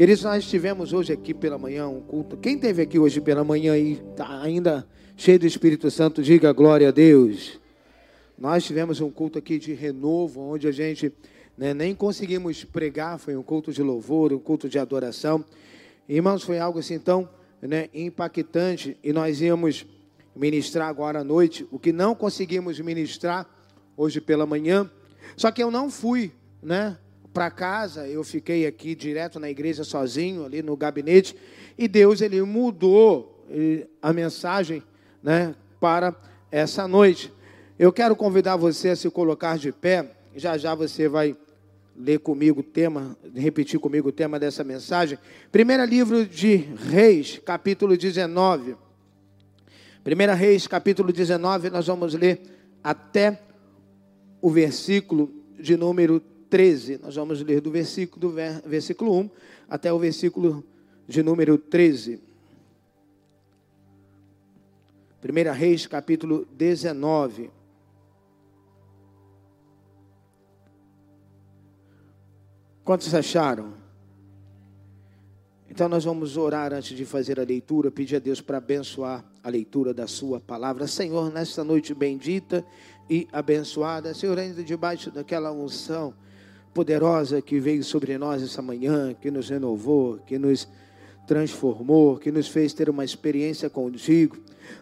Queridos, nós tivemos hoje aqui pela manhã um culto. Quem teve aqui hoje pela manhã e está ainda cheio do Espírito Santo, diga glória a Deus. Nós tivemos um culto aqui de renovo, onde a gente né, nem conseguimos pregar, foi um culto de louvor, um culto de adoração. Irmãos, foi algo assim tão né, impactante e nós íamos ministrar agora à noite o que não conseguimos ministrar hoje pela manhã. Só que eu não fui, né? Para casa, eu fiquei aqui direto na igreja sozinho, ali no gabinete, e Deus ele mudou eh, a mensagem, né, para essa noite. Eu quero convidar você a se colocar de pé. Já já você vai ler comigo o tema, repetir comigo o tema dessa mensagem. Primeiro livro de Reis, capítulo 19. Primeira Reis, capítulo 19, nós vamos ler até o versículo de número 13. Nós vamos ler do versículo, do versículo 1 até o versículo de número 13. Primeira Reis, capítulo 19. Quantos acharam? Então nós vamos orar antes de fazer a leitura, pedir a Deus para abençoar a leitura da sua palavra. Senhor, nesta noite bendita e abençoada, Senhor, ainda debaixo daquela unção poderosa que veio sobre nós essa manhã, que nos renovou, que nos transformou, que nos fez ter uma experiência contigo.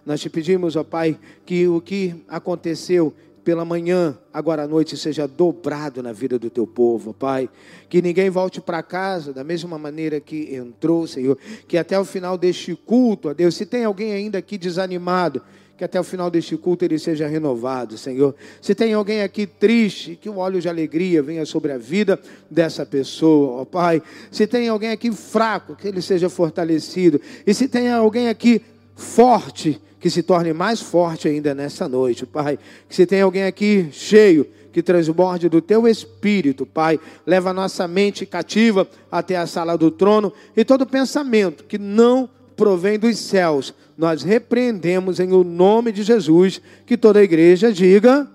Nós te pedimos, ó Pai, que o que aconteceu pela manhã, agora à noite, seja dobrado na vida do teu povo, Pai. Que ninguém volte para casa da mesma maneira que entrou, Senhor. Que até o final deste culto, ó Deus, se tem alguém ainda aqui desanimado, que até o final deste culto ele seja renovado, Senhor. Se tem alguém aqui triste, que o óleo de alegria venha sobre a vida dessa pessoa, ó Pai. Se tem alguém aqui fraco, que ele seja fortalecido. E se tem alguém aqui forte, que se torne mais forte ainda nessa noite, Pai. Que se tem alguém aqui cheio, que transborde do teu espírito, Pai. Leva a nossa mente cativa até a sala do trono e todo pensamento que não provém dos céus, nós repreendemos em o nome de Jesus, que toda a igreja diga.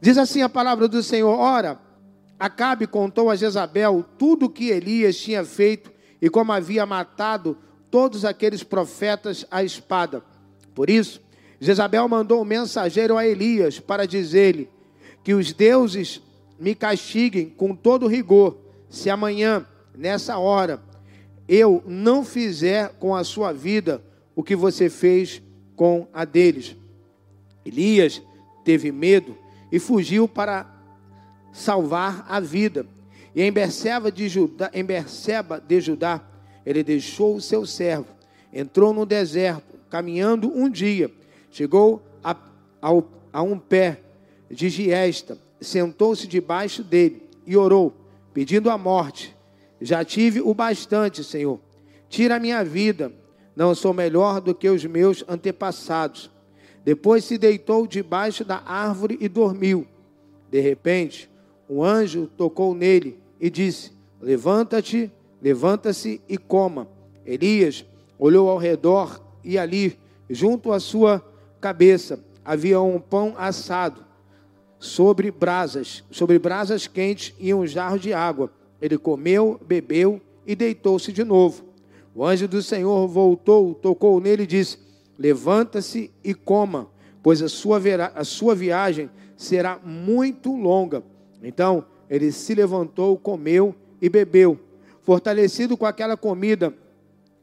Diz assim a palavra do Senhor: Ora, Acabe contou a Jezabel tudo o que Elias tinha feito e como havia matado todos aqueles profetas à espada. Por isso, Jezabel mandou um mensageiro a Elias para dizer-lhe que os deuses me castiguem com todo rigor, se amanhã, nessa hora, eu não fizer com a sua vida o que você fez com a deles. Elias teve medo e fugiu para salvar a vida. E em Berseba de Judá, em Berseba de Judá, ele deixou o seu servo, entrou no deserto caminhando um dia, chegou a, a, um pé de giesta, sentou-se debaixo dele e orou, pedindo a morte. Já tive o bastante, Senhor. Tira a minha vida, não sou melhor do que os meus antepassados. Depois se deitou debaixo da árvore e dormiu. De repente, um anjo tocou nele e disse: Levanta-te, levanta-se e coma. Elias olhou ao redor e ali, junto à sua cabeça, havia um pão assado sobre brasas, sobre brasas quentes e um jarro de água. Ele comeu, bebeu e deitou-se de novo. O anjo do Senhor voltou, tocou nele e disse: Levanta-se e coma, pois a sua, a sua viagem será muito longa. Então ele se levantou, comeu e bebeu. Fortalecido com aquela comida,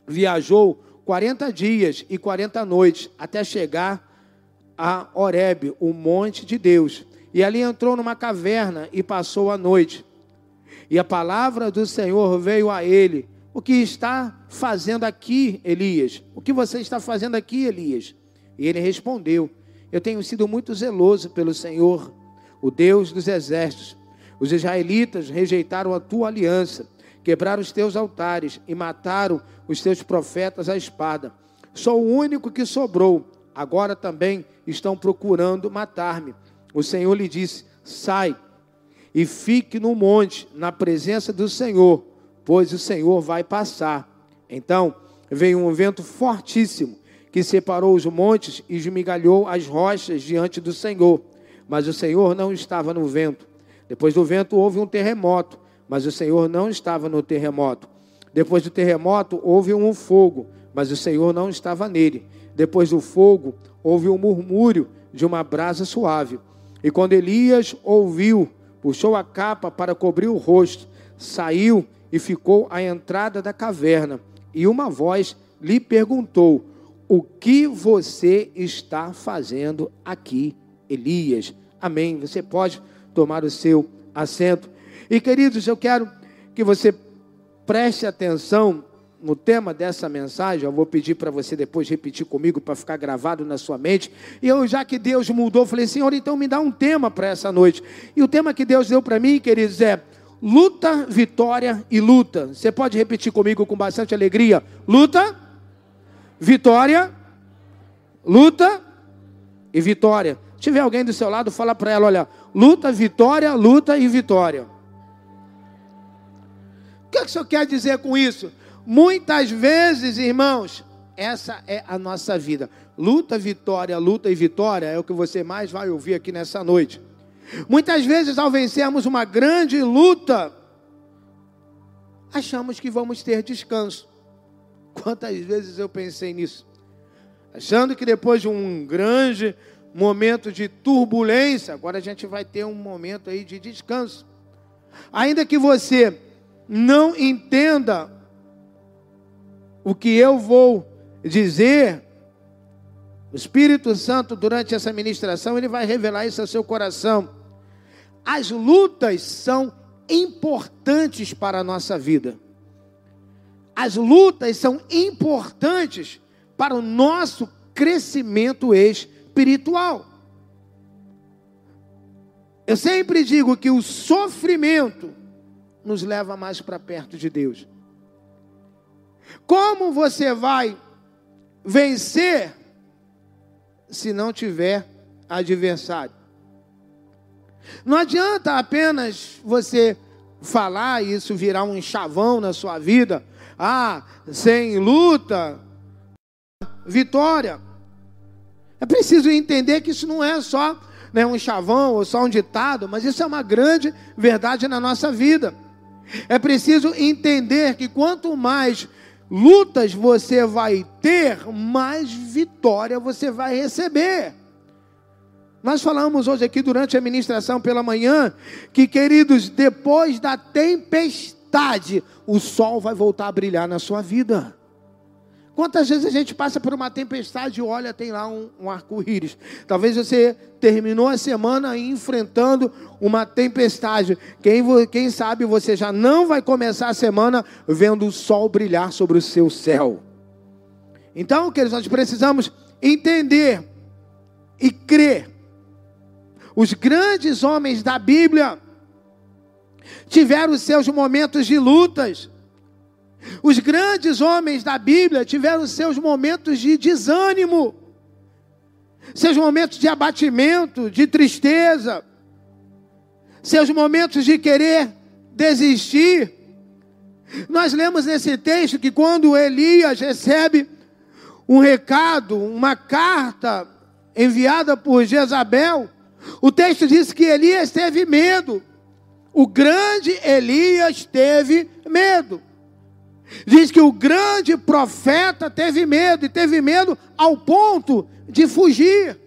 viajou 40 dias e 40 noites até chegar a Horebe, o monte de Deus. E ali entrou numa caverna e passou a noite. E a palavra do Senhor veio a ele: O que está fazendo aqui, Elias? O que você está fazendo aqui, Elias? E ele respondeu: Eu tenho sido muito zeloso pelo Senhor, o Deus dos exércitos. Os israelitas rejeitaram a tua aliança quebraram os teus altares e mataram os teus profetas à espada. Sou o único que sobrou. Agora também estão procurando matar-me. O Senhor lhe disse: Sai e fique no monte, na presença do Senhor, pois o Senhor vai passar. Então veio um vento fortíssimo que separou os montes e esmigalhou as rochas diante do Senhor. Mas o Senhor não estava no vento. Depois do vento houve um terremoto mas o Senhor não estava no terremoto. Depois do terremoto, houve um fogo, mas o Senhor não estava nele. Depois do fogo, houve um murmúrio de uma brasa suave. E quando Elias ouviu, puxou a capa para cobrir o rosto, saiu e ficou à entrada da caverna. E uma voz lhe perguntou: O que você está fazendo aqui, Elias? Amém. Você pode tomar o seu assento. E queridos, eu quero que você preste atenção no tema dessa mensagem, eu vou pedir para você depois repetir comigo para ficar gravado na sua mente. E eu, já que Deus mudou, falei, Senhor, então me dá um tema para essa noite. E o tema que Deus deu para mim, queridos, é luta, vitória e luta. Você pode repetir comigo com bastante alegria: luta, vitória, luta e vitória. Se tiver alguém do seu lado, fala para ela: olha, luta, vitória, luta e vitória. O que, é que o senhor quer dizer com isso? Muitas vezes, irmãos, essa é a nossa vida. Luta, vitória, luta e vitória é o que você mais vai ouvir aqui nessa noite. Muitas vezes, ao vencermos uma grande luta, achamos que vamos ter descanso. Quantas vezes eu pensei nisso? Achando que depois de um grande momento de turbulência, agora a gente vai ter um momento aí de descanso. Ainda que você não entenda o que eu vou dizer, o Espírito Santo, durante essa ministração, ele vai revelar isso ao seu coração. As lutas são importantes para a nossa vida. As lutas são importantes para o nosso crescimento espiritual. Eu sempre digo que o sofrimento nos leva mais para perto de Deus. Como você vai vencer se não tiver adversário? Não adianta apenas você falar e isso virar um chavão na sua vida. Ah, sem luta, vitória. É preciso entender que isso não é só né, um chavão ou só um ditado, mas isso é uma grande verdade na nossa vida. É preciso entender que quanto mais lutas você vai ter, mais vitória você vai receber. Nós falamos hoje aqui durante a ministração pela manhã que, queridos, depois da tempestade, o sol vai voltar a brilhar na sua vida. Quantas vezes a gente passa por uma tempestade e olha, tem lá um, um arco-íris. Talvez você terminou a semana enfrentando uma tempestade. Quem, quem sabe você já não vai começar a semana vendo o sol brilhar sobre o seu céu. Então, queridos, nós precisamos entender e crer. Os grandes homens da Bíblia tiveram seus momentos de lutas os grandes homens da Bíblia tiveram seus momentos de desânimo, seus momentos de abatimento, de tristeza, seus momentos de querer desistir. Nós lemos nesse texto que quando Elias recebe um recado, uma carta enviada por Jezabel, o texto diz que Elias teve medo. O grande Elias teve medo. Diz que o grande profeta teve medo, e teve medo ao ponto de fugir.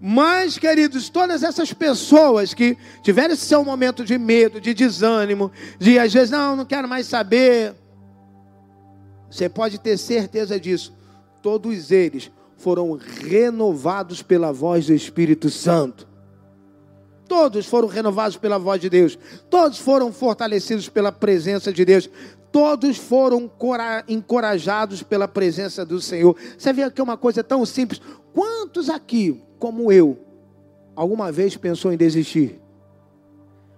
Mas, queridos, todas essas pessoas que tiveram esse seu momento de medo, de desânimo, de às vezes, não, não quero mais saber. Você pode ter certeza disso. Todos eles foram renovados pela voz do Espírito Santo. Todos foram renovados pela voz de Deus. Todos foram fortalecidos pela presença de Deus. Todos foram encorajados pela presença do Senhor. Você vê que é uma coisa tão simples. Quantos aqui, como eu, alguma vez pensou em desistir?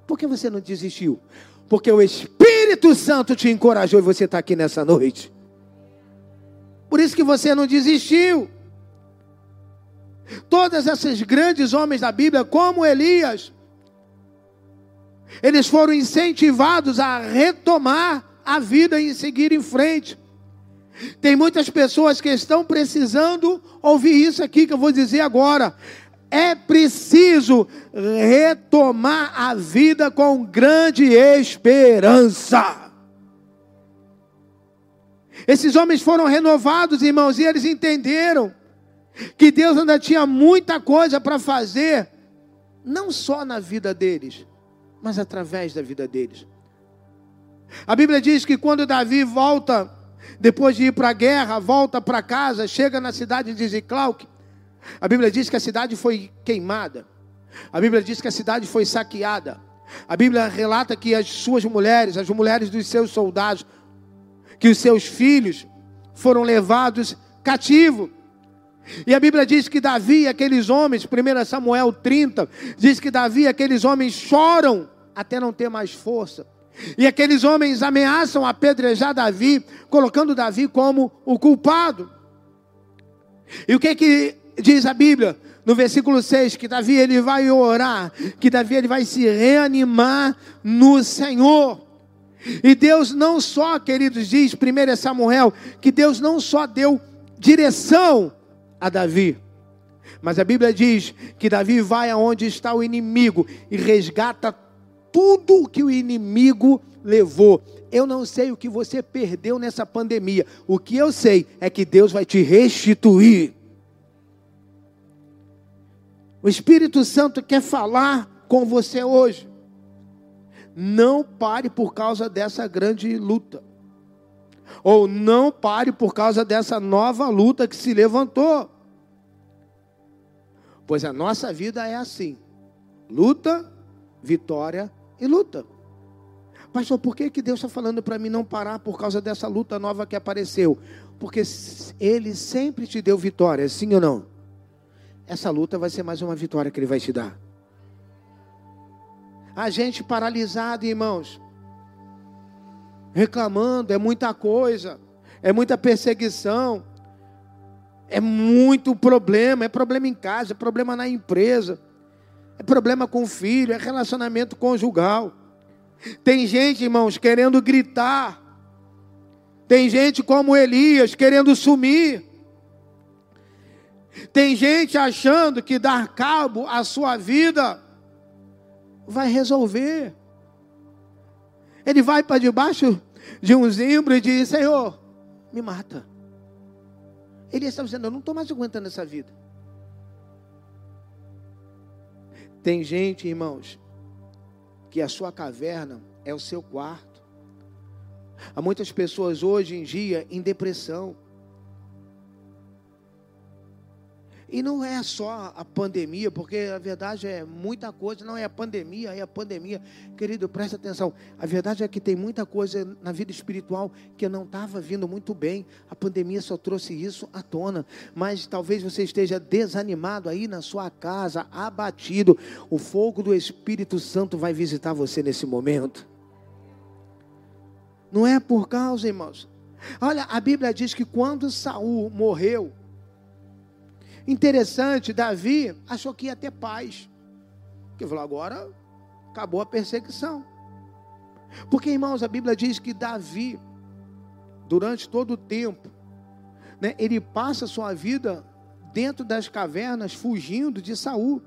Por que você não desistiu? Porque o Espírito Santo te encorajou e você está aqui nessa noite. Por isso que você não desistiu. Todos esses grandes homens da Bíblia, como Elias, eles foram incentivados a retomar a vida e seguir em frente. Tem muitas pessoas que estão precisando ouvir isso aqui que eu vou dizer agora. é preciso retomar a vida com grande esperança. Esses homens foram renovados, irmãos, e eles entenderam que Deus ainda tinha muita coisa para fazer, não só na vida deles, mas através da vida deles. A Bíblia diz que quando Davi volta, depois de ir para a guerra, volta para casa, chega na cidade de Ziclauk, a Bíblia diz que a cidade foi queimada. A Bíblia diz que a cidade foi saqueada. A Bíblia relata que as suas mulheres, as mulheres dos seus soldados, que os seus filhos foram levados cativos. E a Bíblia diz que Davi aqueles homens, 1 Samuel 30, diz que Davi aqueles homens choram até não ter mais força. E aqueles homens ameaçam apedrejar Davi, colocando Davi como o culpado. E o que que diz a Bíblia? No versículo 6, que Davi ele vai orar, que Davi ele vai se reanimar no Senhor. E Deus não só, queridos, diz 1 Samuel, que Deus não só deu direção a Davi. Mas a Bíblia diz que Davi vai aonde está o inimigo e resgata tudo que o inimigo levou. Eu não sei o que você perdeu nessa pandemia. O que eu sei é que Deus vai te restituir. O Espírito Santo quer falar com você hoje. Não pare por causa dessa grande luta. Ou não pare por causa dessa nova luta que se levantou. Pois a nossa vida é assim: luta, vitória e luta. Pastor, por que, que Deus está falando para mim não parar por causa dessa luta nova que apareceu? Porque Ele sempre te deu vitória, sim ou não? Essa luta vai ser mais uma vitória que Ele vai te dar. A gente paralisado, irmãos, reclamando, é muita coisa, é muita perseguição, é muito problema, é problema em casa, é problema na empresa, é problema com o filho, é relacionamento conjugal. Tem gente, irmãos, querendo gritar. Tem gente como Elias querendo sumir. Tem gente achando que dar cabo à sua vida vai resolver. Ele vai para debaixo de um zimbro e diz: Senhor, me mata. Ele está dizendo: Eu não estou mais aguentando essa vida. Tem gente, irmãos, que a sua caverna é o seu quarto. Há muitas pessoas hoje em dia em depressão. E não é só a pandemia, porque a verdade é muita coisa, não é a pandemia, é a pandemia. Querido, preste atenção. A verdade é que tem muita coisa na vida espiritual que não estava vindo muito bem. A pandemia só trouxe isso à tona. Mas talvez você esteja desanimado aí na sua casa, abatido. O fogo do Espírito Santo vai visitar você nesse momento. Não é por causa, irmãos. Olha, a Bíblia diz que quando Saul morreu, Interessante, Davi achou que ia ter paz. Porque falou, agora acabou a perseguição. Porque, irmãos, a Bíblia diz que Davi, durante todo o tempo, né, ele passa sua vida dentro das cavernas, fugindo de Saul.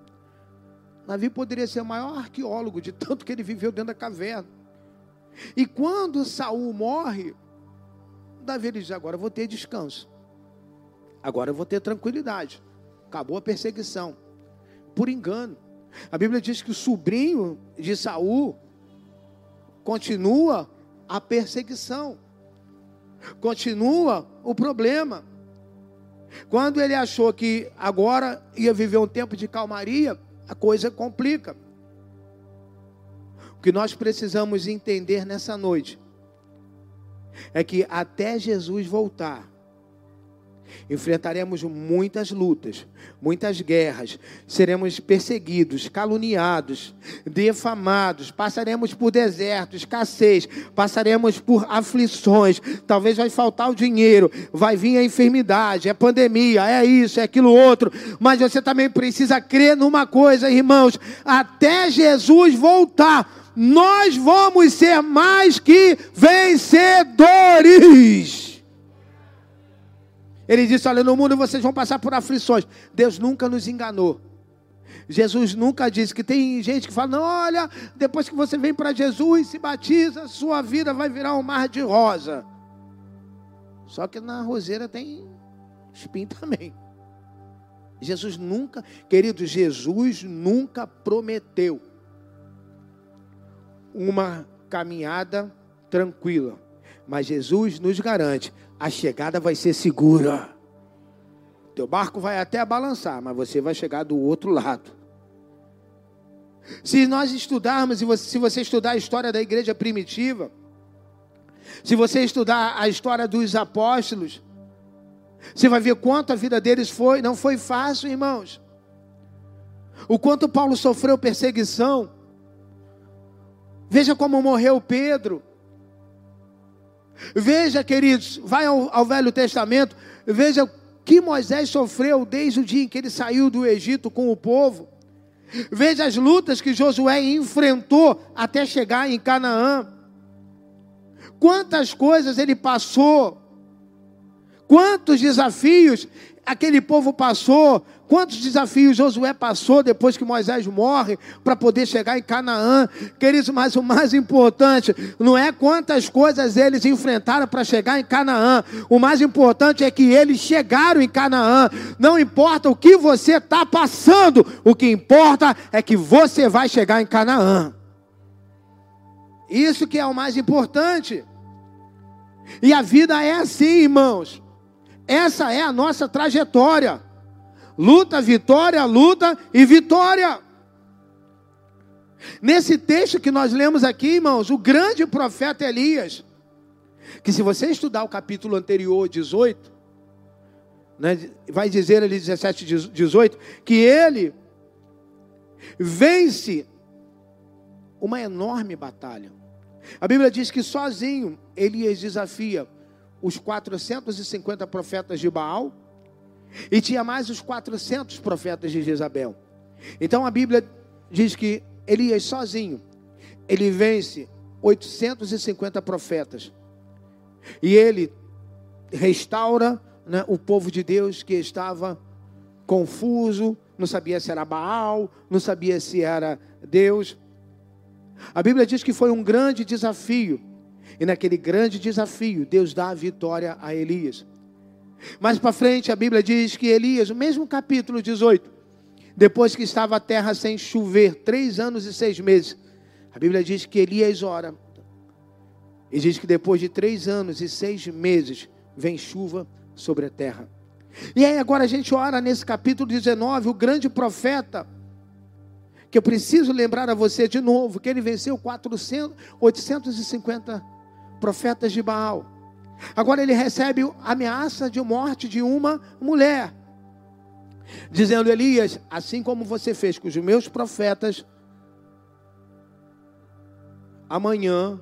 Davi poderia ser o maior arqueólogo de tanto que ele viveu dentro da caverna. E quando Saul morre, Davi diz: agora eu vou ter descanso. Agora eu vou ter tranquilidade. Acabou a perseguição. Por engano. A Bíblia diz que o sobrinho de Saul continua a perseguição. Continua o problema. Quando ele achou que agora ia viver um tempo de calmaria, a coisa complica. O que nós precisamos entender nessa noite é que até Jesus voltar, enfrentaremos muitas lutas, muitas guerras, seremos perseguidos, caluniados, defamados, passaremos por desertos, escassez, passaremos por aflições, talvez vai faltar o dinheiro, vai vir a enfermidade, é pandemia, é isso, é aquilo outro, mas você também precisa crer numa coisa, irmãos, até Jesus voltar, nós vamos ser mais que vencedores. Ele disse: Olha, no mundo vocês vão passar por aflições. Deus nunca nos enganou. Jesus nunca disse que tem gente que fala: não, olha, depois que você vem para Jesus, se batiza, sua vida vai virar um mar de rosa. Só que na roseira tem espinho também. Jesus nunca, querido, Jesus nunca prometeu uma caminhada tranquila. Mas Jesus nos garante: a chegada vai ser segura. Teu barco vai até balançar, mas você vai chegar do outro lado. Se nós estudarmos, e se você estudar a história da igreja primitiva, se você estudar a história dos apóstolos, você vai ver quanto a vida deles foi, não foi fácil, irmãos. O quanto Paulo sofreu perseguição. Veja como morreu Pedro. Veja, queridos, vai ao, ao Velho Testamento, veja que Moisés sofreu desde o dia em que ele saiu do Egito com o povo. Veja as lutas que Josué enfrentou até chegar em Canaã. Quantas coisas ele passou, quantos desafios aquele povo passou, Quantos desafios Josué passou depois que Moisés morre para poder chegar em Canaã? Queridos, mas o mais importante não é quantas coisas eles enfrentaram para chegar em Canaã. O mais importante é que eles chegaram em Canaã. Não importa o que você está passando, o que importa é que você vai chegar em Canaã. Isso que é o mais importante. E a vida é assim, irmãos. Essa é a nossa trajetória. Luta, vitória, luta e vitória. Nesse texto que nós lemos aqui, irmãos, o grande profeta Elias, que se você estudar o capítulo anterior, 18, né, vai dizer ali 17, 18, que ele vence uma enorme batalha. A Bíblia diz que sozinho Elias desafia os 450 profetas de Baal e tinha mais os 400 profetas de Jezabel. Então a Bíblia diz que Elias sozinho, ele vence 850 profetas. E ele restaura né, o povo de Deus que estava confuso, não sabia se era Baal, não sabia se era Deus. A Bíblia diz que foi um grande desafio. E naquele grande desafio, Deus dá a vitória a Elias. Mais para frente, a Bíblia diz que Elias, no mesmo capítulo 18, depois que estava a terra sem chover, três anos e seis meses, a Bíblia diz que Elias ora. E diz que depois de três anos e seis meses, vem chuva sobre a terra. E aí agora a gente ora nesse capítulo 19, o grande profeta, que eu preciso lembrar a você de novo, que ele venceu 400, 850 profetas de Baal. Agora ele recebe a ameaça de morte de uma mulher, dizendo: Elias, assim como você fez com os meus profetas, amanhã,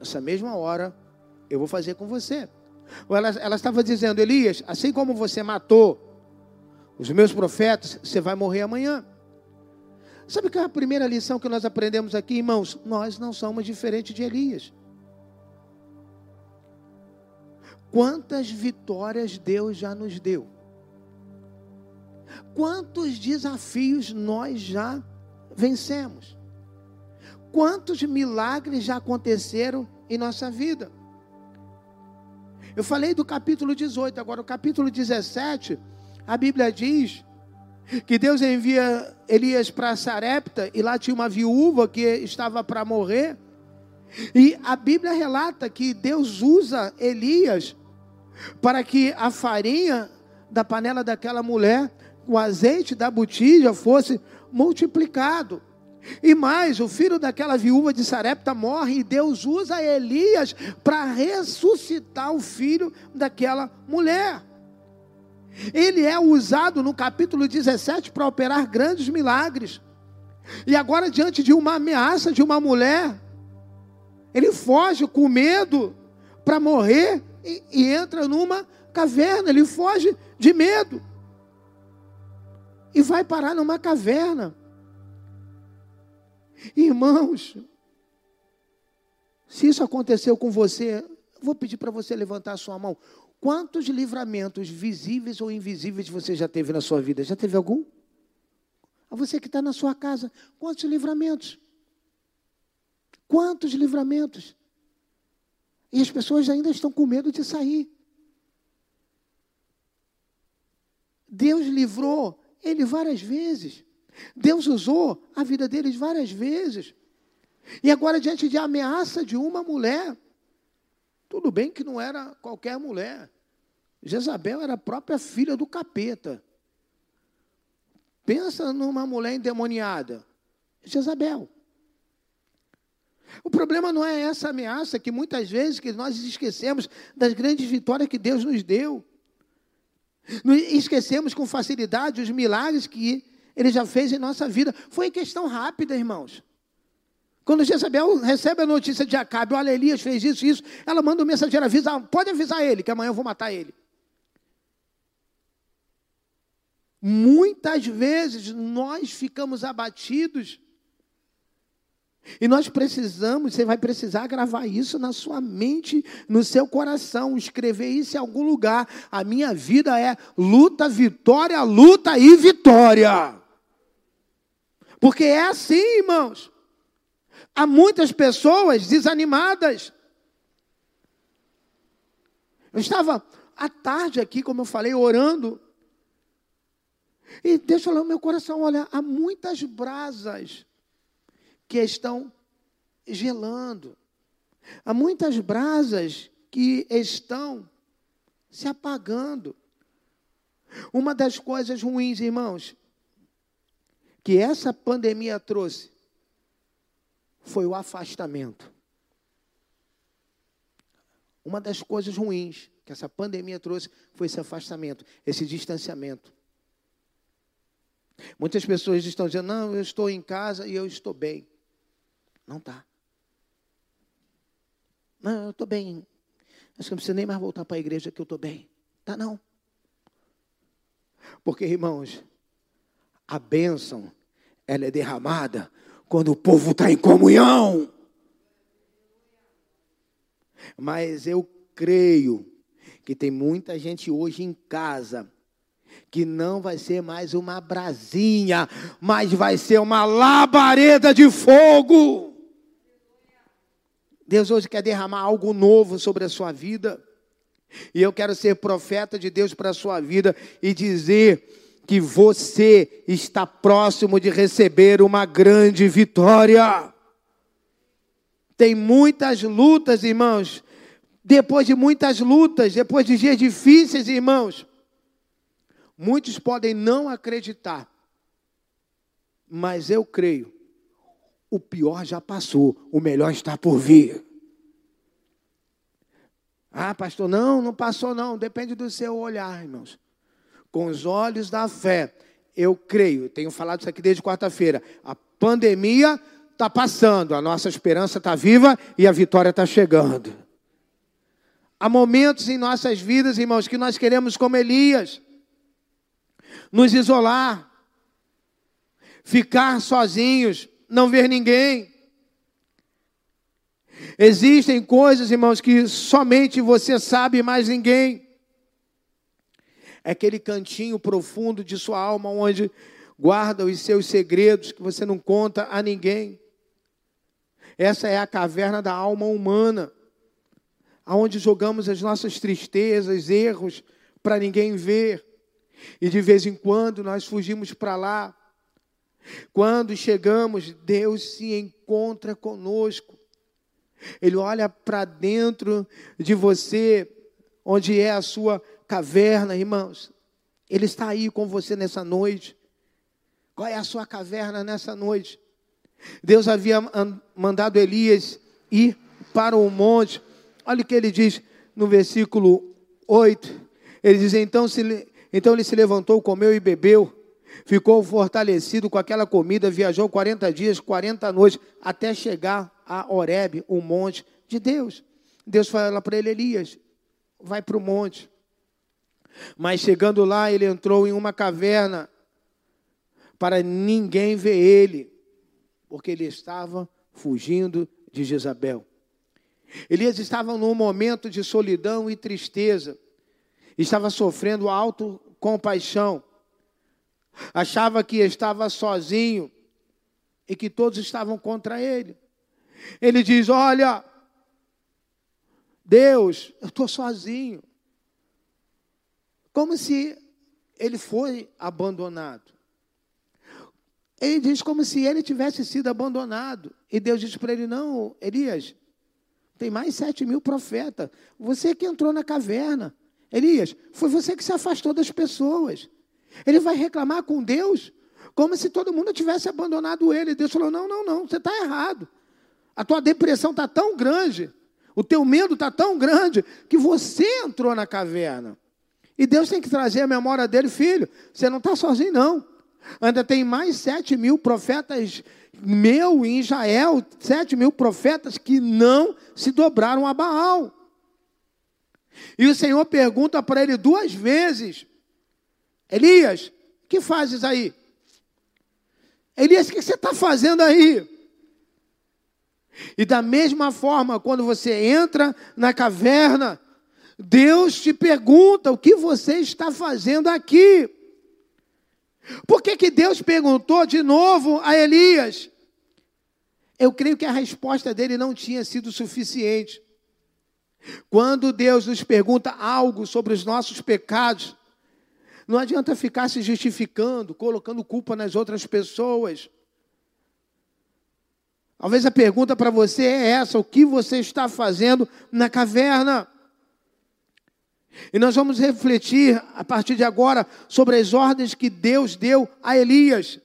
essa mesma hora, eu vou fazer com você. Ela, ela estava dizendo: Elias, assim como você matou os meus profetas, você vai morrer amanhã. Sabe qual é a primeira lição que nós aprendemos aqui, irmãos? Nós não somos diferentes de Elias. Quantas vitórias Deus já nos deu? Quantos desafios nós já vencemos? Quantos milagres já aconteceram em nossa vida? Eu falei do capítulo 18, agora o capítulo 17, a Bíblia diz que Deus envia Elias para Sarepta e lá tinha uma viúva que estava para morrer. E a Bíblia relata que Deus usa Elias para que a farinha da panela daquela mulher, o azeite da botija fosse multiplicado. E mais, o filho daquela viúva de Sarepta morre e Deus usa Elias para ressuscitar o filho daquela mulher. Ele é usado no capítulo 17 para operar grandes milagres. E agora, diante de uma ameaça de uma mulher, ele foge com medo para morrer e, e entra numa caverna, ele foge de medo. E vai parar numa caverna. Irmãos, se isso aconteceu com você, vou pedir para você levantar a sua mão. Quantos livramentos visíveis ou invisíveis você já teve na sua vida? Já teve algum? A você que está na sua casa, quantos livramentos? Quantos livramentos? E as pessoas ainda estão com medo de sair. Deus livrou ele várias vezes. Deus usou a vida deles várias vezes. E agora, diante de ameaça de uma mulher, tudo bem que não era qualquer mulher. Jezabel era a própria filha do capeta. Pensa numa mulher endemoniada. Jezabel. O problema não é essa ameaça que muitas vezes que nós esquecemos das grandes vitórias que Deus nos deu. Esquecemos com facilidade os milagres que Ele já fez em nossa vida. Foi questão rápida, irmãos. Quando Jezabel recebe a notícia de Acabe, olha, Elias fez isso e isso, ela manda o um mensageiro avisar, pode avisar ele, que amanhã eu vou matar ele. Muitas vezes nós ficamos abatidos e nós precisamos, você vai precisar gravar isso na sua mente, no seu coração, escrever isso em algum lugar. A minha vida é luta, vitória, luta e vitória. Porque é assim, irmãos. Há muitas pessoas desanimadas. Eu estava à tarde aqui, como eu falei, orando. E Deus falou no meu coração: olha, há muitas brasas que estão gelando. Há muitas brasas que estão se apagando. Uma das coisas ruins, irmãos, que essa pandemia trouxe foi o afastamento. Uma das coisas ruins que essa pandemia trouxe foi esse afastamento, esse distanciamento. Muitas pessoas estão dizendo: não, eu estou em casa e eu estou bem. Não está. Não, eu estou bem. Acho que não preciso nem mais voltar para a igreja que eu estou bem. Tá não. Porque, irmãos, a bênção, ela é derramada quando o povo está em comunhão. Mas eu creio que tem muita gente hoje em casa que não vai ser mais uma brasinha, mas vai ser uma labareda de fogo. Deus hoje quer derramar algo novo sobre a sua vida. E eu quero ser profeta de Deus para a sua vida e dizer que você está próximo de receber uma grande vitória. Tem muitas lutas, irmãos. Depois de muitas lutas, depois de dias difíceis, irmãos, muitos podem não acreditar, mas eu creio o pior já passou, o melhor está por vir. Ah, pastor, não, não passou não, depende do seu olhar, irmãos. Com os olhos da fé, eu creio, tenho falado isso aqui desde quarta-feira, a pandemia está passando, a nossa esperança está viva e a vitória está chegando. Há momentos em nossas vidas, irmãos, que nós queremos, como Elias, nos isolar, ficar sozinhos, não ver ninguém. Existem coisas, irmãos, que somente você sabe, mais ninguém. É aquele cantinho profundo de sua alma onde guarda os seus segredos que você não conta a ninguém. Essa é a caverna da alma humana, aonde jogamos as nossas tristezas, erros, para ninguém ver. E de vez em quando nós fugimos para lá quando chegamos, Deus se encontra conosco. Ele olha para dentro de você, onde é a sua caverna, irmãos. Ele está aí com você nessa noite. Qual é a sua caverna nessa noite? Deus havia mandado Elias ir para o monte. Olha o que ele diz no versículo 8. Ele diz: Então, se, então ele se levantou, comeu e bebeu ficou fortalecido com aquela comida, viajou 40 dias, 40 noites, até chegar a Horebe, o monte de Deus. Deus fala para ele, Elias, vai para o monte. Mas chegando lá, ele entrou em uma caverna para ninguém ver ele, porque ele estava fugindo de Jezabel. Elias estava num momento de solidão e tristeza, estava sofrendo autocompaixão. Achava que estava sozinho e que todos estavam contra ele. Ele diz: Olha, Deus, eu estou sozinho. Como se ele foi abandonado. Ele diz como se ele tivesse sido abandonado. E Deus diz para ele: Não, Elias, tem mais sete mil profetas. Você que entrou na caverna. Elias, foi você que se afastou das pessoas. Ele vai reclamar com Deus como se todo mundo tivesse abandonado ele. Deus falou: Não, não, não, você está errado. A tua depressão está tão grande, o teu medo está tão grande, que você entrou na caverna. E Deus tem que trazer a memória dele, filho. Você não está sozinho, não. Ainda tem mais sete mil profetas meu em Israel, sete mil profetas que não se dobraram a Baal. E o Senhor pergunta para ele duas vezes: Elias, o que fazes aí? Elias, o que você está fazendo aí? E da mesma forma, quando você entra na caverna, Deus te pergunta o que você está fazendo aqui. Por que, que Deus perguntou de novo a Elias? Eu creio que a resposta dele não tinha sido suficiente. Quando Deus nos pergunta algo sobre os nossos pecados, não adianta ficar se justificando, colocando culpa nas outras pessoas. Talvez a pergunta para você é essa: o que você está fazendo na caverna? E nós vamos refletir a partir de agora sobre as ordens que Deus deu a Elias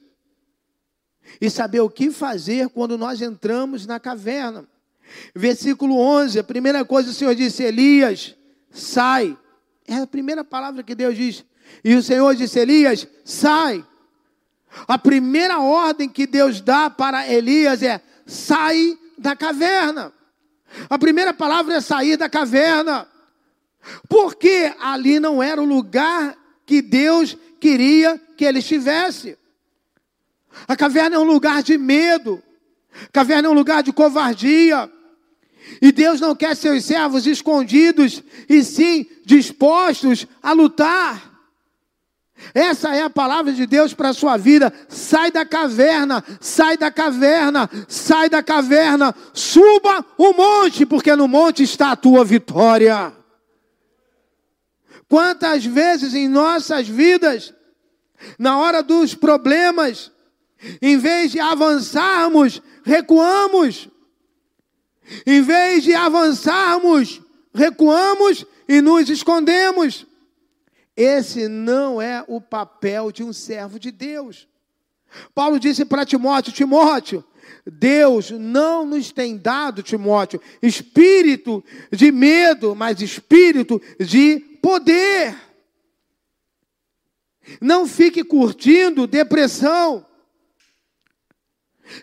e saber o que fazer quando nós entramos na caverna. Versículo 11, a primeira coisa o Senhor disse: Elias, sai. É a primeira palavra que Deus diz. E o Senhor disse: Elias, sai. A primeira ordem que Deus dá para Elias é: sai da caverna. A primeira palavra é sair da caverna. Porque ali não era o lugar que Deus queria que ele estivesse. A caverna é um lugar de medo. A caverna é um lugar de covardia. E Deus não quer seus servos escondidos, e sim dispostos a lutar. Essa é a palavra de Deus para a sua vida. Sai da caverna, sai da caverna, sai da caverna, suba o monte, porque no monte está a tua vitória. Quantas vezes em nossas vidas, na hora dos problemas, em vez de avançarmos, recuamos. Em vez de avançarmos, recuamos e nos escondemos. Esse não é o papel de um servo de Deus. Paulo disse para Timóteo: Timóteo, Deus não nos tem dado, Timóteo, espírito de medo, mas espírito de poder. Não fique curtindo depressão.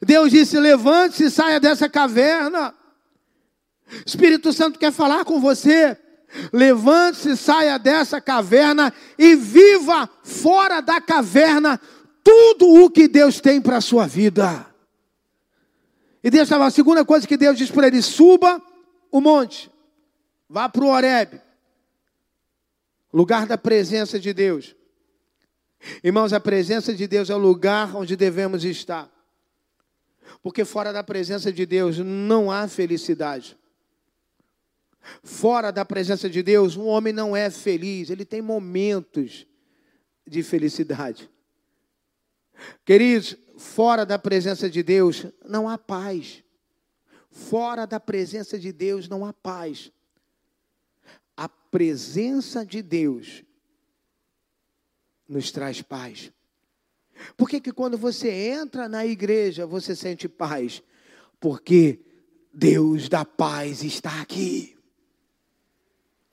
Deus disse: levante-se e saia dessa caverna. Espírito Santo quer falar com você. Levante-se, saia dessa caverna e viva fora da caverna tudo o que Deus tem para a sua vida. E Deus estava, a segunda coisa que Deus diz para ele: suba o monte, vá para o Horebe, lugar da presença de Deus. Irmãos, a presença de Deus é o lugar onde devemos estar. Porque fora da presença de Deus não há felicidade. Fora da presença de Deus, um homem não é feliz, ele tem momentos de felicidade. Queridos, fora da presença de Deus não há paz. Fora da presença de Deus não há paz. A presença de Deus nos traz paz. Por que, que quando você entra na igreja você sente paz? Porque Deus da paz está aqui.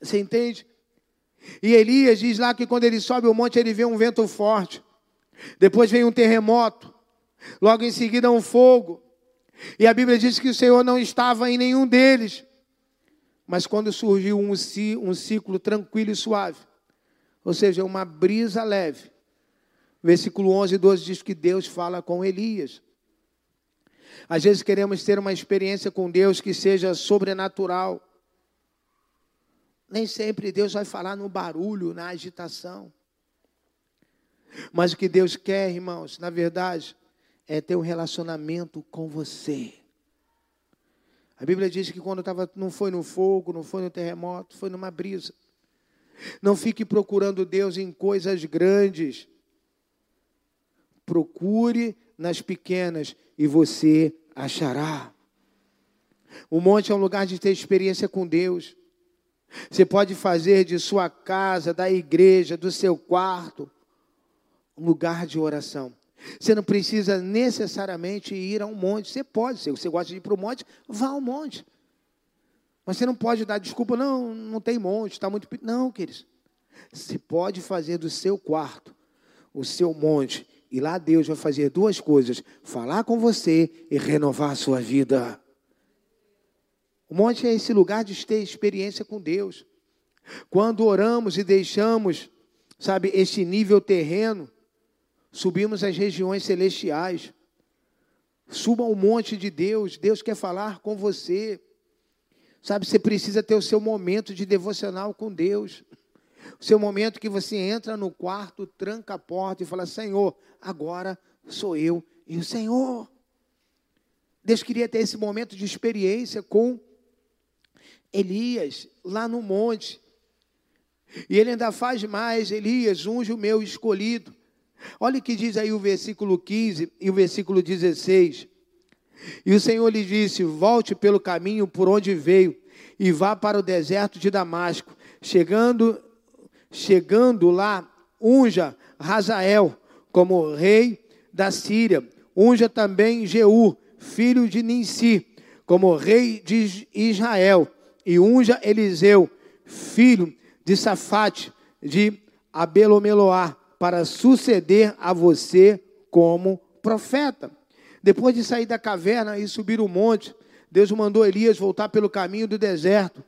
Você entende? E Elias diz lá que quando ele sobe o monte, ele vê um vento forte. Depois vem um terremoto. Logo em seguida, um fogo. E a Bíblia diz que o Senhor não estava em nenhum deles. Mas quando surgiu um, um ciclo tranquilo e suave, ou seja, uma brisa leve, Versículo 11 e 12 diz que Deus fala com Elias. Às vezes queremos ter uma experiência com Deus que seja sobrenatural. Nem sempre Deus vai falar no barulho, na agitação. Mas o que Deus quer, irmãos, na verdade, é ter um relacionamento com você. A Bíblia diz que quando estava, não foi no fogo, não foi no terremoto, foi numa brisa. Não fique procurando Deus em coisas grandes. Procure nas pequenas e você achará. O monte é um lugar de ter experiência com Deus. Você pode fazer de sua casa, da igreja, do seu quarto, um lugar de oração. Você não precisa necessariamente ir a um monte. Você pode, se você gosta de ir para o monte, vá ao monte. Mas você não pode dar desculpa, não, não tem monte, está muito. Não, queridos. Você pode fazer do seu quarto o seu monte. E lá Deus vai fazer duas coisas: falar com você e renovar a sua vida. O monte é esse lugar de ter experiência com Deus. Quando oramos e deixamos, sabe, esse nível terreno, subimos às regiões celestiais. Suba ao monte de Deus, Deus quer falar com você. Sabe, você precisa ter o seu momento de devocional com Deus. O seu momento que você entra no quarto, tranca a porta e fala: Senhor, agora sou eu e o Senhor. Deus queria ter esse momento de experiência com Elias, lá no monte. E ele ainda faz mais: Elias, unge o meu escolhido. Olha o que diz aí o versículo 15 e o versículo 16. E o Senhor lhe disse: Volte pelo caminho por onde veio e vá para o deserto de Damasco. Chegando, chegando lá, unja Razael como rei da Síria. Unja também Jeú, filho de Ninsi, como rei de Israel. E unja Eliseu, filho de Safate, de Abelomeloá, para suceder a você como profeta. Depois de sair da caverna e subir o monte, Deus mandou Elias voltar pelo caminho do deserto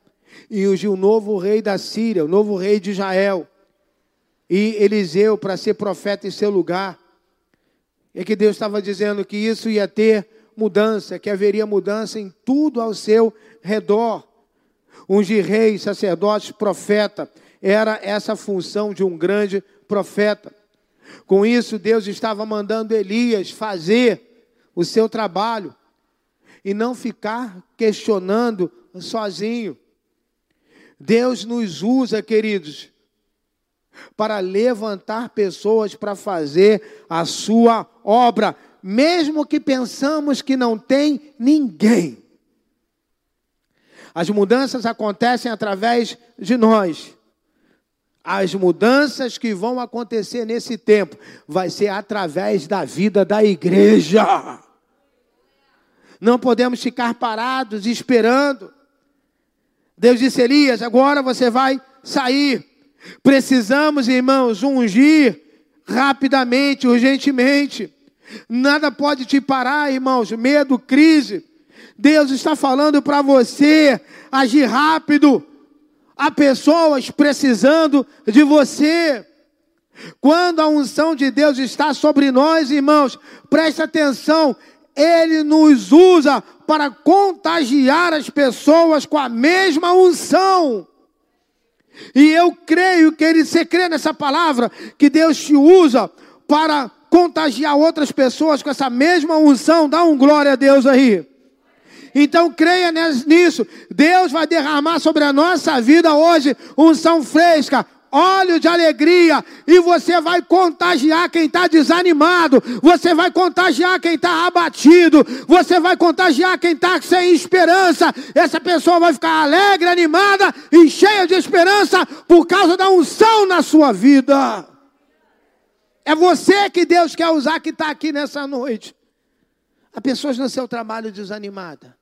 e ungiu o novo rei da Síria, o novo rei de Israel, e Eliseu para ser profeta em seu lugar. É que Deus estava dizendo que isso ia ter mudança, que haveria mudança em tudo ao seu redor. Ungir rei, sacerdote, profeta, era essa função de um grande profeta. Com isso, Deus estava mandando Elias fazer o seu trabalho e não ficar questionando sozinho. Deus nos usa, queridos, para levantar pessoas para fazer a sua obra, mesmo que pensamos que não tem ninguém. As mudanças acontecem através de nós as mudanças que vão acontecer nesse tempo vai ser através da vida da igreja. Não podemos ficar parados esperando. Deus disse Elias, agora você vai sair. Precisamos, irmãos, ungir rapidamente, urgentemente. Nada pode te parar, irmãos. Medo, crise. Deus está falando para você agir rápido. Há pessoas precisando de você. Quando a unção de Deus está sobre nós, irmãos, preste atenção, Ele nos usa para contagiar as pessoas com a mesma unção. E eu creio que ele, você crê nessa palavra, que Deus te usa para contagiar outras pessoas com essa mesma unção. Dá um glória a Deus aí. Então creia nisso. Deus vai derramar sobre a nossa vida hoje unção fresca, óleo de alegria, e você vai contagiar quem está desanimado, você vai contagiar quem está abatido, você vai contagiar quem está sem esperança. Essa pessoa vai ficar alegre, animada e cheia de esperança por causa da unção na sua vida. É você que Deus quer usar que está aqui nessa noite. Há pessoas no seu trabalho desanimada.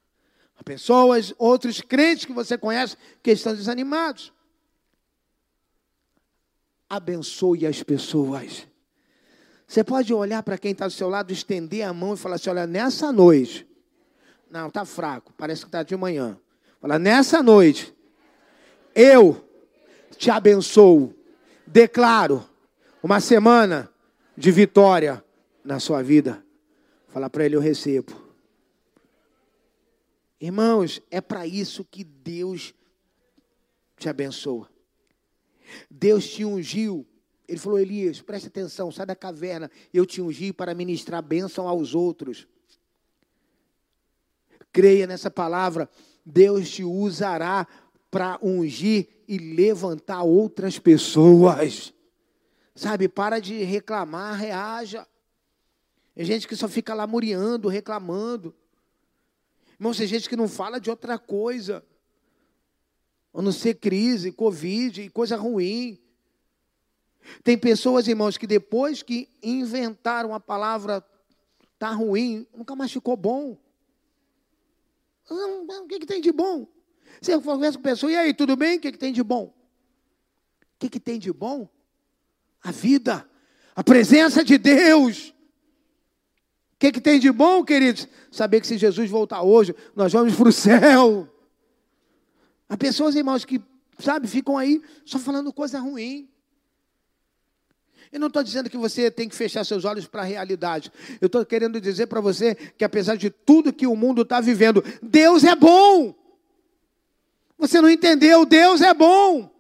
Há pessoas, outros crentes que você conhece que estão desanimados. Abençoe as pessoas. Você pode olhar para quem está do seu lado, estender a mão e falar assim: olha, nessa noite. Não, está fraco, parece que está de manhã. Fala, nessa noite, eu te abençoo. Declaro uma semana de vitória na sua vida. Fala para ele: eu recebo. Irmãos, é para isso que Deus te abençoa. Deus te ungiu Ele falou: Elias, preste atenção, sai da caverna. Eu te ungi para ministrar bênção aos outros. Creia nessa palavra. Deus te usará para ungir e levantar outras pessoas. Sabe, para de reclamar, reaja. Tem gente que só fica lá muriando, reclamando. Irmãos, tem gente que não fala de outra coisa. A não ser crise, Covid, coisa ruim. Tem pessoas, irmãos, que depois que inventaram a palavra tá ruim, nunca mais ficou bom. O que, que tem de bom? Você conversa com a pessoa, e aí, tudo bem? O que, que tem de bom? O que, que tem de bom? A vida, a presença de Deus. O que, que tem de bom, queridos? Saber que se Jesus voltar hoje, nós vamos para o céu. Há pessoas, irmãos, que, sabe, ficam aí só falando coisa ruim. Eu não estou dizendo que você tem que fechar seus olhos para a realidade. Eu estou querendo dizer para você que, apesar de tudo que o mundo está vivendo, Deus é bom. Você não entendeu? Deus é bom.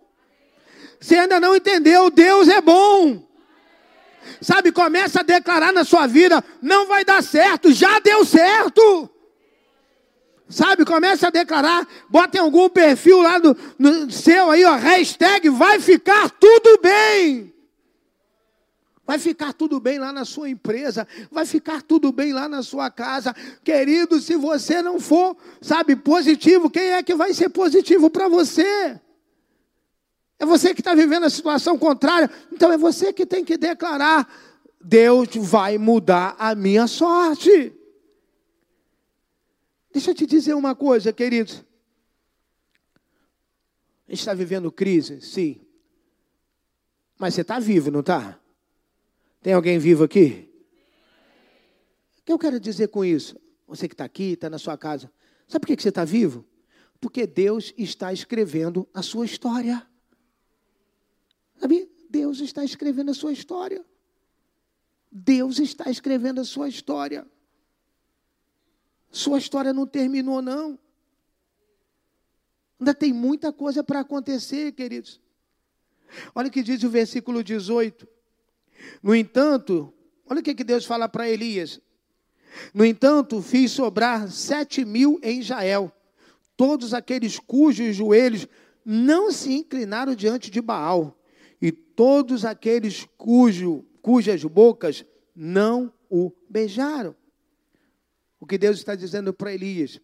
Você ainda não entendeu? Deus é bom. Sabe, começa a declarar na sua vida: não vai dar certo, já deu certo. Sabe, começa a declarar, bota em algum perfil lá no, no seu aí, ó, hashtag vai ficar tudo bem. Vai ficar tudo bem lá na sua empresa, vai ficar tudo bem lá na sua casa. Querido, se você não for, sabe, positivo, quem é que vai ser positivo para você? É você que está vivendo a situação contrária, então é você que tem que declarar: Deus vai mudar a minha sorte. Deixa eu te dizer uma coisa, queridos. A gente está vivendo crise, sim. Mas você está vivo, não está? Tem alguém vivo aqui? O que eu quero dizer com isso? Você que está aqui, está na sua casa. Sabe por que você está vivo? Porque Deus está escrevendo a sua história. Sabe? Deus está escrevendo a sua história. Deus está escrevendo a sua história. Sua história não terminou, não. Ainda tem muita coisa para acontecer, queridos. Olha o que diz o versículo 18. No entanto, olha o que, Deus fala para Elias. No entanto, fiz sobrar sete mil em Israel, todos aqueles cujos joelhos não se inclinaram diante de Baal, todos aqueles cujo, cujas bocas não o beijaram. O que Deus está dizendo para Elias,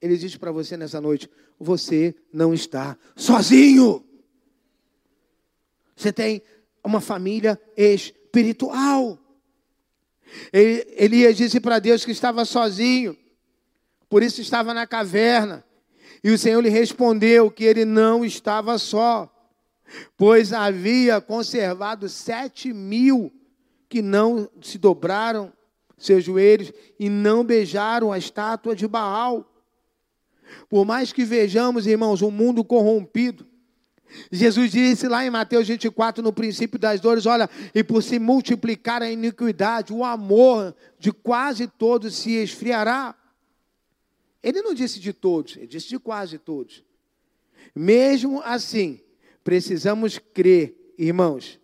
ele diz para você nessa noite: você não está sozinho. Você tem uma família espiritual. Elias disse para Deus que estava sozinho, por isso estava na caverna. E o Senhor lhe respondeu que ele não estava só, pois havia conservado sete mil que não se dobraram seus joelhos e não beijaram a estátua de Baal. Por mais que vejamos, irmãos, um mundo corrompido, Jesus disse lá em Mateus 24, no princípio das dores: olha, e por se multiplicar a iniquidade, o amor de quase todos se esfriará. Ele não disse de todos, ele disse de quase todos. Mesmo assim, precisamos crer, irmãos,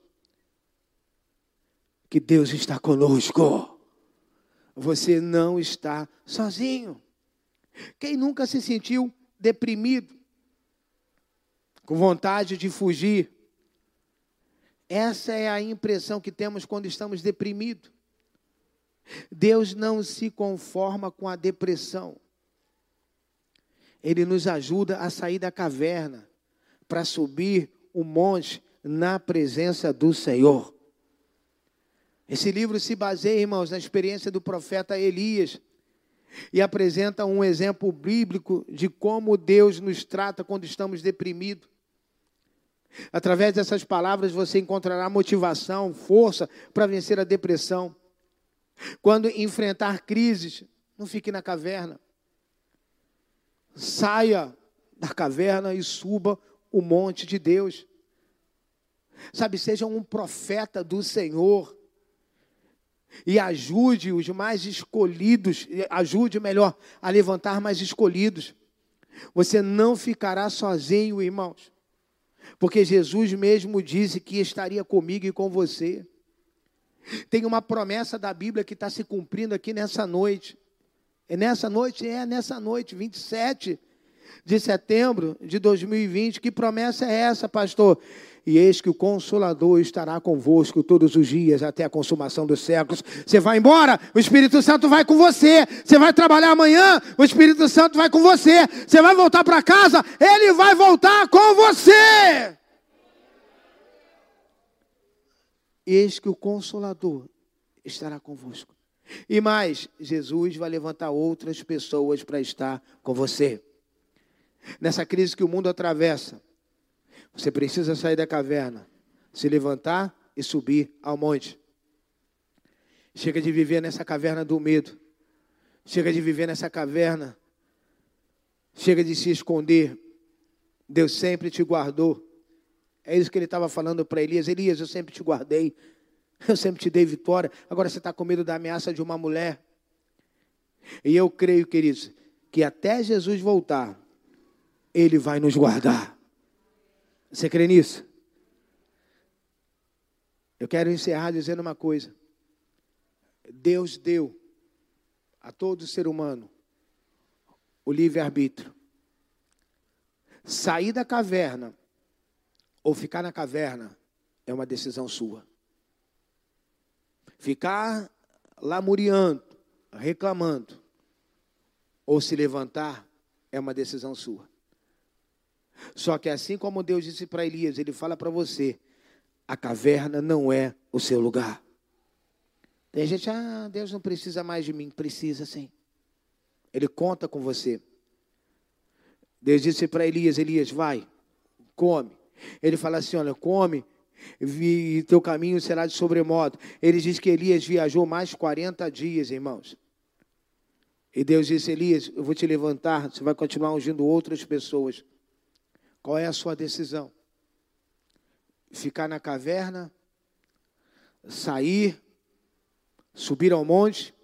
que Deus está conosco. Você não está sozinho. Quem nunca se sentiu deprimido? com vontade de fugir. Essa é a impressão que temos quando estamos deprimidos. Deus não se conforma com a depressão. Ele nos ajuda a sair da caverna para subir o monte na presença do Senhor. Esse livro se baseia, irmãos, na experiência do profeta Elias e apresenta um exemplo bíblico de como Deus nos trata quando estamos deprimidos. Através dessas palavras você encontrará motivação, força para vencer a depressão. Quando enfrentar crises, não fique na caverna. Saia da caverna e suba o monte de Deus. Sabe, seja um profeta do Senhor. E ajude os mais escolhidos, ajude melhor a levantar mais escolhidos. Você não ficará sozinho, irmãos. Porque Jesus mesmo disse que estaria comigo e com você. Tem uma promessa da Bíblia que está se cumprindo aqui nessa noite. É nessa noite? É nessa noite, 27 de setembro de 2020. Que promessa é essa, pastor? E eis que o Consolador estará convosco todos os dias até a consumação dos séculos. Você vai embora, o Espírito Santo vai com você. Você vai trabalhar amanhã, o Espírito Santo vai com você. Você vai voltar para casa, ele vai voltar com você. Eis que o Consolador estará convosco. E mais, Jesus vai levantar outras pessoas para estar com você. Nessa crise que o mundo atravessa, você precisa sair da caverna, se levantar e subir ao monte. Chega de viver nessa caverna do medo. Chega de viver nessa caverna. Chega de se esconder. Deus sempre te guardou. É isso que ele estava falando para Elias. Elias, eu sempre te guardei. Eu sempre te dei vitória. Agora você está com medo da ameaça de uma mulher. E eu creio, queridos, que até Jesus voltar, Ele vai nos guardar. Você crê nisso? Eu quero encerrar dizendo uma coisa. Deus deu a todo ser humano o livre-arbítrio. Sair da caverna ou ficar na caverna é uma decisão sua. Ficar lamuriando, reclamando, ou se levantar é uma decisão sua. Só que assim como Deus disse para Elias, ele fala para você: a caverna não é o seu lugar. Tem gente, ah, Deus não precisa mais de mim. Precisa sim. Ele conta com você. Deus disse para Elias: Elias, vai, come. Ele fala assim: olha, come e teu caminho será de sobremodo. Ele diz que Elias viajou mais 40 dias, irmãos. E Deus disse: Elias, eu vou te levantar, você vai continuar ungindo outras pessoas. Qual é a sua decisão? Ficar na caverna, sair, subir ao monte,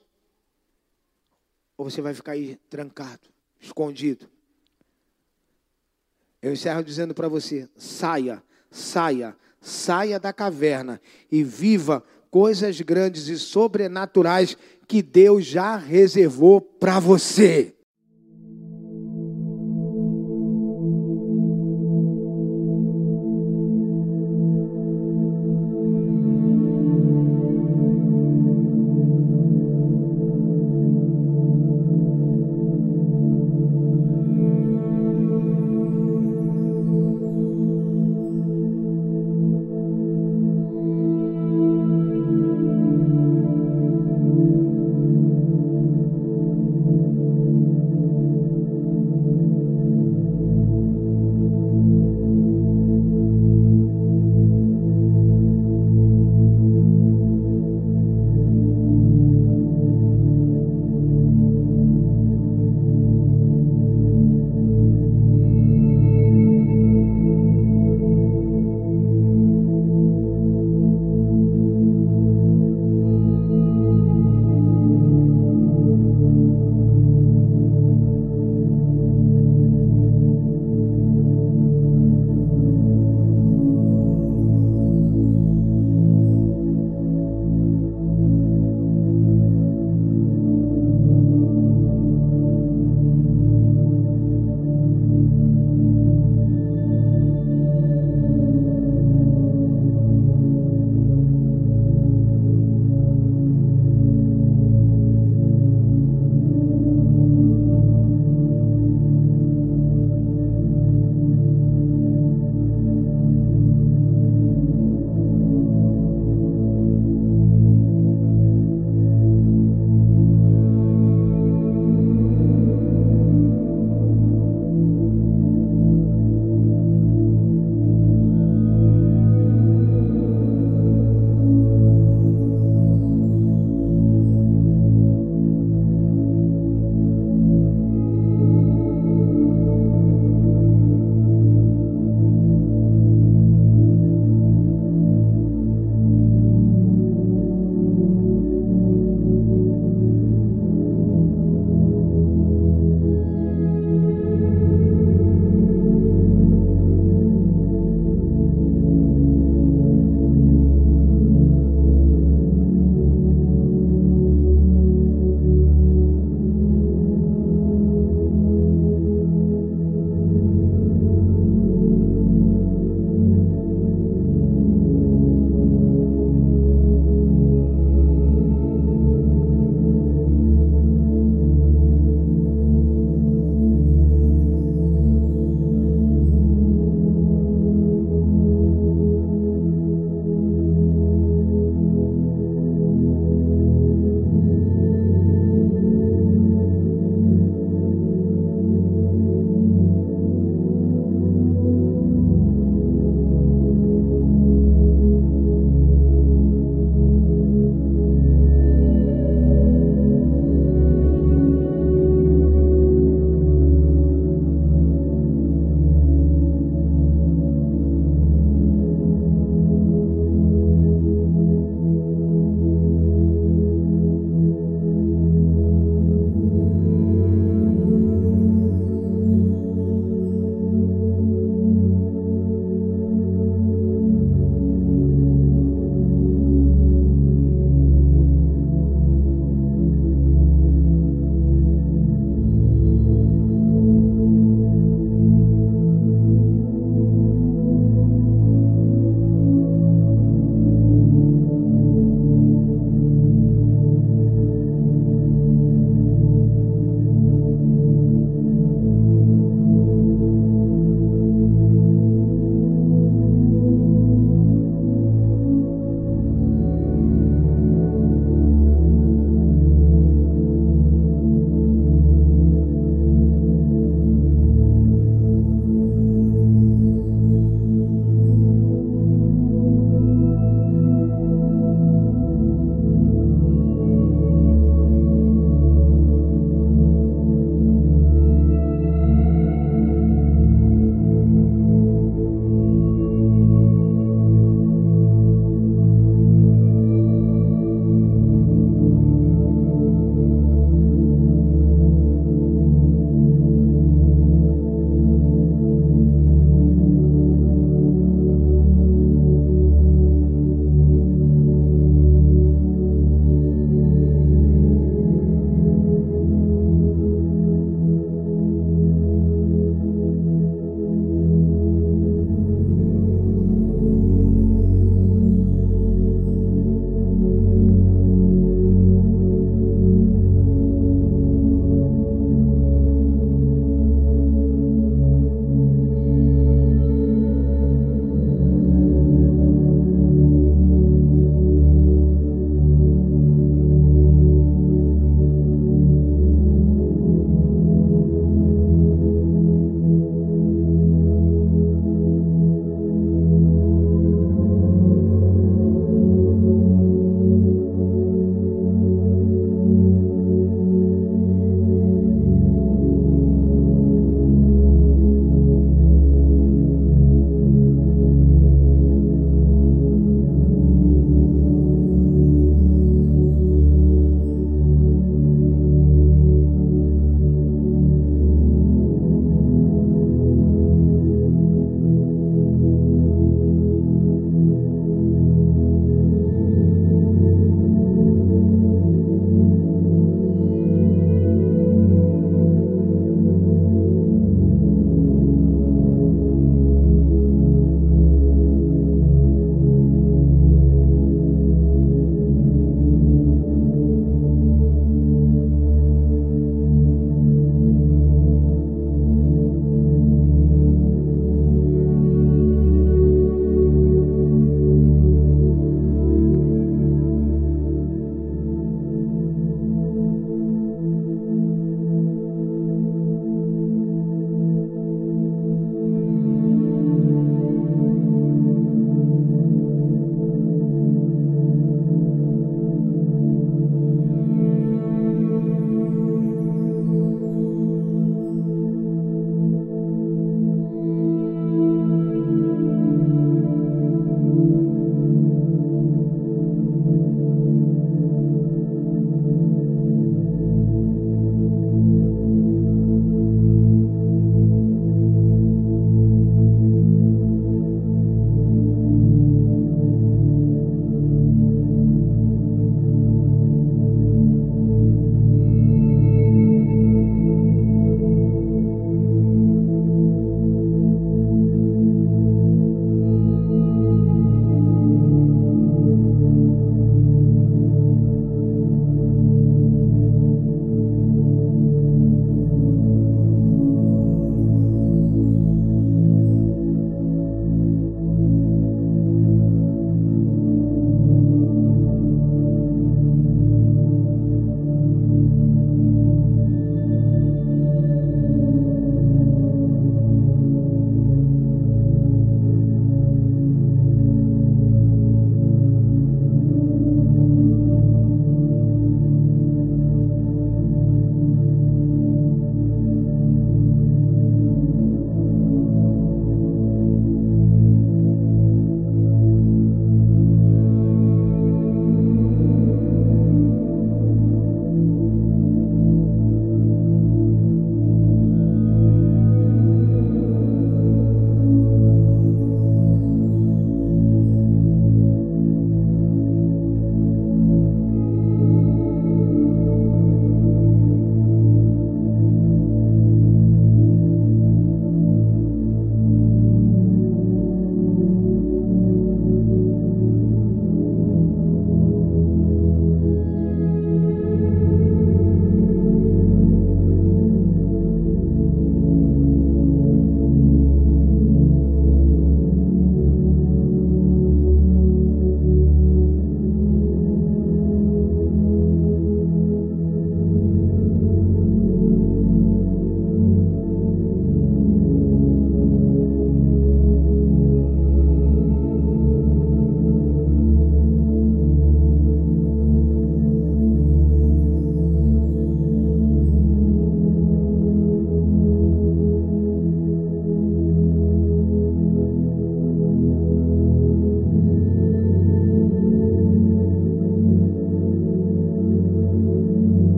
ou você vai ficar aí trancado, escondido? Eu encerro dizendo para você: saia, saia, saia da caverna e viva coisas grandes e sobrenaturais que Deus já reservou para você.